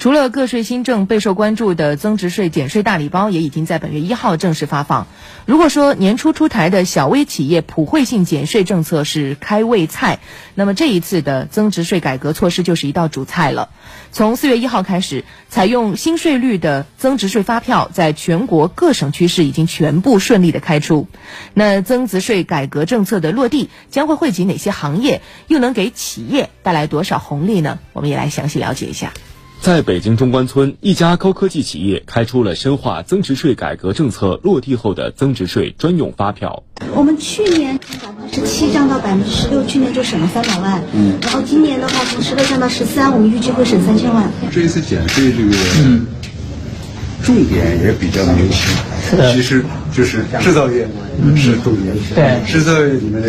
除了个税新政，备受关注的增值税减税大礼包也已经在本月一号正式发放。如果说年初出台的小微企业普惠性减税政策是开胃菜，那么这一次的增值税改革措施就是一道主菜了。从四月一号开始，采用新税率的增值税发票在全国各省区市已经全部顺利的开出。那增值税改革政策的落地将会惠及哪些行业，又能给企业带来多少红利呢？我们也来详细了解一下。在北京中关村，一家高科技企业开出了深化增值税改革政策落地后的增值税专用发票。我们去年从百分之十七降到百分之十六，去年就省了三百万。嗯，然后今年的话从十六降到十三，我们预计会省三千万。这一次减税这个重点也比较明晰，其实就是制造业是重点。对，制造业里面的。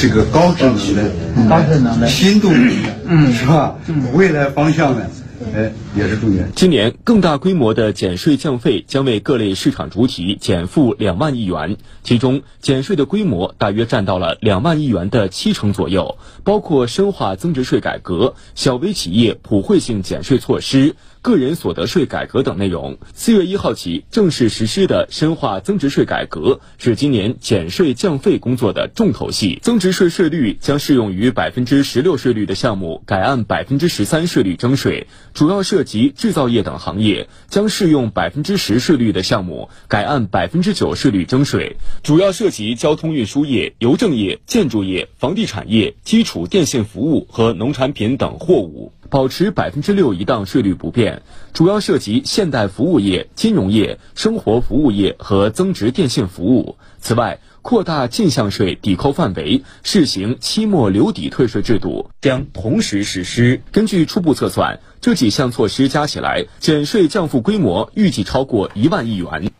这个高智能的、高智能的新动力，嗯，是吧？未来方向呢？哎，也是重点。今年更大规模的减税降费将为各类市场主体减负两万亿元，其中减税的规模大约占到了两万亿元的七成左右，包括深化增值税改革、小微企业普惠性减税措施。个人所得税改革等内容，四月一号起正式实施的深化增值税改革是今年减税降费工作的重头戏。增值税税率将适用于百分之十六税率的项目改按百分之十三税率征税，主要涉及制造业等行业将适用百分之十税率的项目改按百分之九税率征税，主要涉及交通运输业、邮政业、建筑业、房地产业、基础电信服务和农产品等货物。保持百分之六一档税率不变，主要涉及现代服务业、金融业、生活服务业和增值电信服务。此外，扩大进项税抵扣范围，试行期末留抵退税制度，将同时实施。根据初步测算，这几项措施加起来，减税降负规模预计超过一万亿元。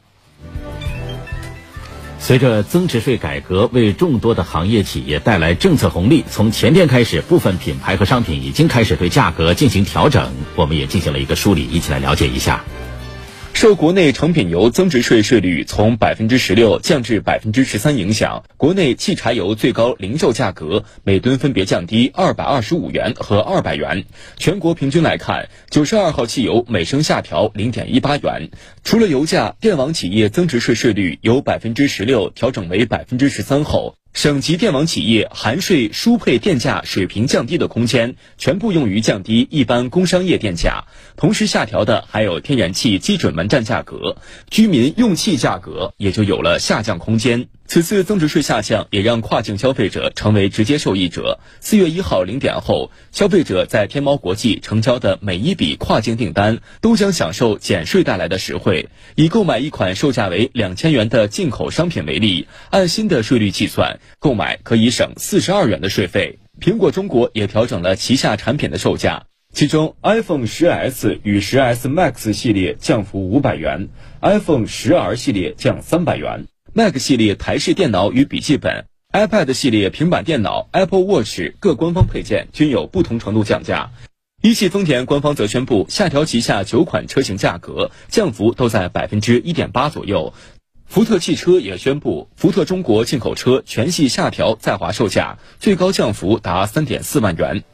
随着增值税改革为众多的行业企业带来政策红利，从前天开始，部分品牌和商品已经开始对价格进行调整。我们也进行了一个梳理，一起来了解一下。受国内成品油增值税税率从百分之十六降至百分之十三影响，国内汽柴油最高零售价格每吨分别降低二百二十五元和二百元。全国平均来看，九十二号汽油每升下调零点一八元。除了油价，电网企业增值税税率由百分之十六调整为百分之十三后。省级电网企业含税输配电价水平降低的空间，全部用于降低一般工商业电价。同时下调的还有天然气基准门站价格，居民用气价格也就有了下降空间。此次增值税下降，也让跨境消费者成为直接受益者。四月一号零点后，消费者在天猫国际成交的每一笔跨境订单，都将享受减税带来的实惠。以购买一款售价为两千元的进口商品为例，按新的税率计算，购买可以省四十二元的税费。苹果中国也调整了旗下产品的售价，其中 iPhone 十 S 与十 S Max 系列降幅五百元，iPhone 十 R 系列降三百元。Mac 系列台式电脑与笔记本、iPad 系列平板电脑、Apple Watch 各官方配件均有不同程度降价。一汽丰田官方则宣布下调旗下九款车型价格，降幅都在百分之一点八左右。福特汽车也宣布，福特中国进口车全系下调在华售价，最高降幅达三点四万元。